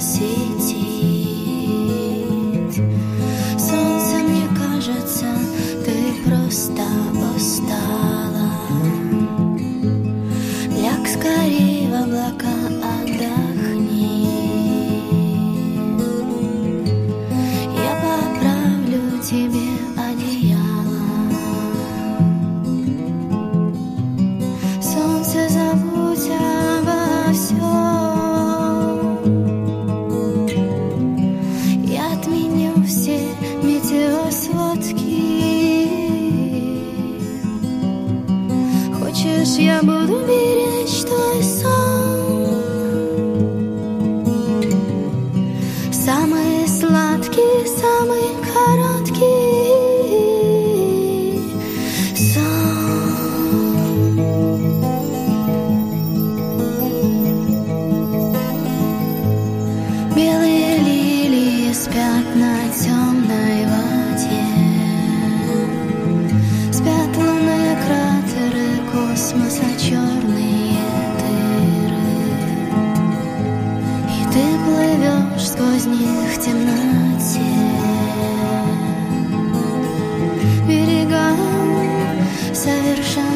city. хочешь, я буду беречь твой сон самый сладкий, самый. хорошие Ты плывешь сквозь них в темноте. Берега совершенно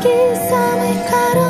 самый короткий.